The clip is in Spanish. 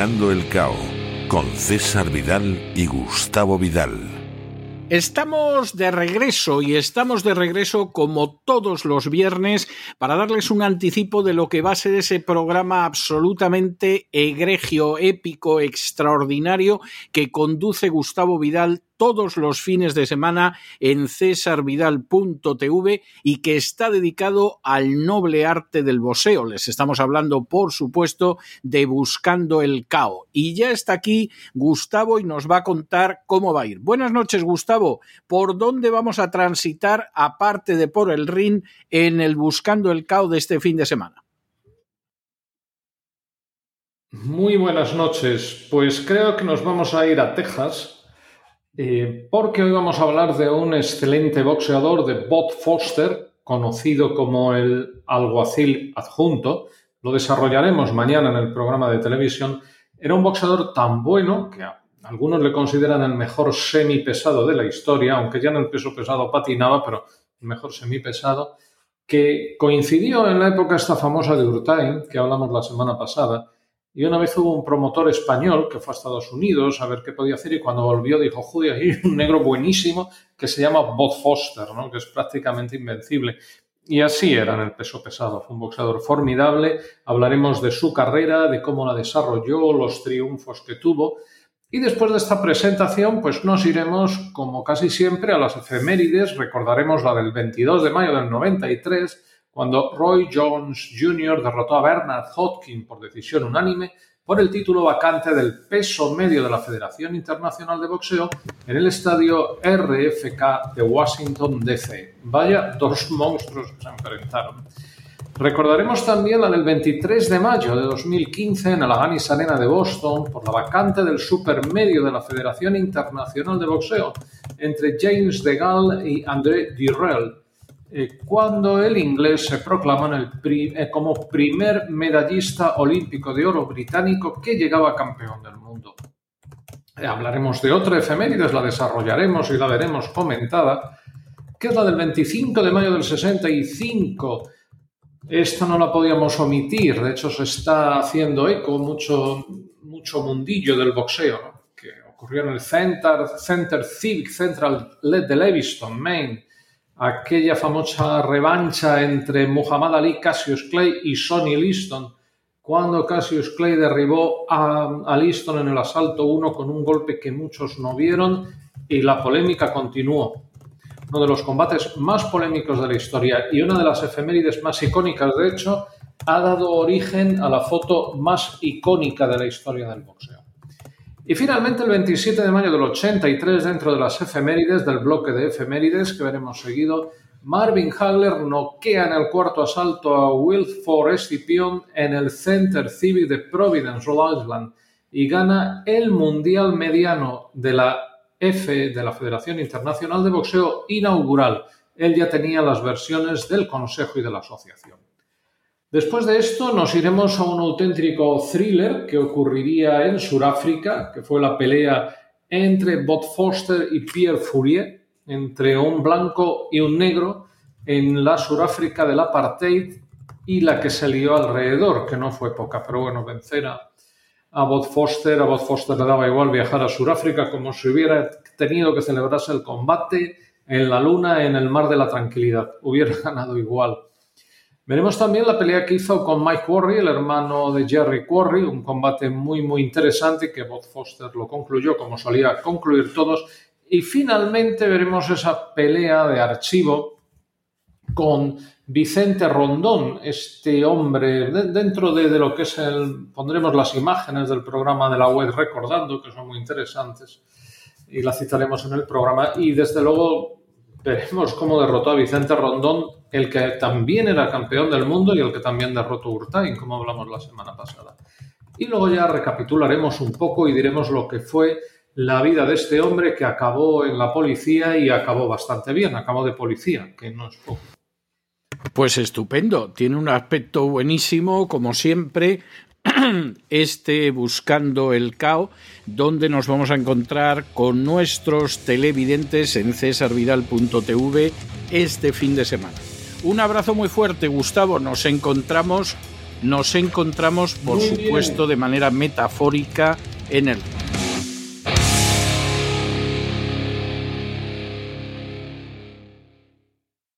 El Cao con César Vidal y Gustavo Vidal. Estamos de regreso y estamos de regreso como todos los viernes para darles un anticipo de lo que va a ser ese programa absolutamente egregio, épico, extraordinario que conduce Gustavo Vidal todos los fines de semana en cesarvidal.tv y que está dedicado al noble arte del boxeo. Les estamos hablando, por supuesto, de Buscando el Cao. Y ya está aquí Gustavo y nos va a contar cómo va a ir. Buenas noches, Gustavo. ¿Por dónde vamos a transitar, aparte de por el ring, en el Buscando el Cao de este fin de semana? Muy buenas noches. Pues creo que nos vamos a ir a Texas eh, porque hoy vamos a hablar de un excelente boxeador de Bob Foster, conocido como el alguacil adjunto. Lo desarrollaremos mañana en el programa de televisión. Era un boxeador tan bueno que algunos le consideran el mejor semipesado de la historia, aunque ya en el peso pesado patinaba, pero el mejor semipesado, que coincidió en la época esta famosa de Urtain, que hablamos la semana pasada, y una vez hubo un promotor español que fue a Estados Unidos a ver qué podía hacer y cuando volvió dijo, joder, hay un negro buenísimo que se llama Bob Foster, ¿no? que es prácticamente invencible. Y así era en el peso pesado. Fue un boxeador formidable. Hablaremos de su carrera, de cómo la desarrolló, los triunfos que tuvo. Y después de esta presentación, pues nos iremos, como casi siempre, a las efemérides. Recordaremos la del 22 de mayo del 93 cuando Roy Jones Jr. derrotó a Bernard Hopkins por decisión unánime por el título vacante del peso medio de la Federación Internacional de Boxeo en el estadio RFK de Washington, D.C. Vaya dos monstruos se enfrentaron. Recordaremos también la del 23 de mayo de 2015 en el Aganis Arena de Boston por la vacante del supermedio de la Federación Internacional de Boxeo entre James de Gaulle y André Durrell, eh, cuando el inglés se proclama eh, como primer medallista olímpico de oro británico que llegaba campeón del mundo. Eh, hablaremos de otra efemérides, la desarrollaremos y la veremos comentada, que es la del 25 de mayo del 65. Esta no la podíamos omitir, de hecho se está haciendo eco mucho, mucho mundillo del boxeo, que ocurrió en el Center, Center Civic Central de Leviston, Maine, aquella famosa revancha entre Muhammad Ali, Cassius Clay y Sonny Liston, cuando Cassius Clay derribó a, Liston en el asalto 1 con un golpe que muchos no vieron y la polémica continuó. Uno de los combates más polémicos de la historia y una de las efemérides más icónicas, de hecho, ha dado origen a la foto más icónica de la historia del boxeo. Y finalmente, el 27 de mayo del 83, dentro de las efemérides, del bloque de efemérides que veremos seguido, Marvin Hagler noquea en el cuarto asalto a Wilford Escipion en el Center Civic de Providence, Rhode Island, y gana el Mundial Mediano de la F de la Federación Internacional de Boxeo inaugural. Él ya tenía las versiones del Consejo y de la Asociación. Después de esto nos iremos a un auténtico thriller que ocurriría en Sudáfrica, que fue la pelea entre Bob Foster y Pierre Fourier, entre un blanco y un negro en la Sudáfrica del apartheid y la que se lió alrededor, que no fue poca, pero bueno, vencer a, Bob Foster, a Bob Foster le daba igual viajar a Sudáfrica como si hubiera tenido que celebrarse el combate en la luna en el mar de la tranquilidad, hubiera ganado igual. Veremos también la pelea que hizo con Mike Quarry, el hermano de Jerry Quarry, un combate muy muy interesante que Bob Foster lo concluyó como solía concluir todos. Y finalmente veremos esa pelea de archivo con Vicente Rondón, este hombre, dentro de, de, lo que es el, pondremos las imágenes del programa de la web recordando, que son muy interesantes, y las citaremos en el programa, y desde luego veremos cómo derrotó a Vicente Rondón el que también era campeón del mundo y el que también derrotó Urtain, como hablamos la semana pasada. Y luego ya recapitularemos un poco y diremos lo que fue la vida de este hombre que acabó en la policía y acabó bastante bien, acabó de policía, que no es poco. Pues estupendo, tiene un aspecto buenísimo, como siempre, este Buscando el Cao, donde nos vamos a encontrar con nuestros televidentes en cesarvidal.tv este fin de semana. Un abrazo muy fuerte, Gustavo. Nos encontramos, nos encontramos, por supuesto, de manera metafórica en el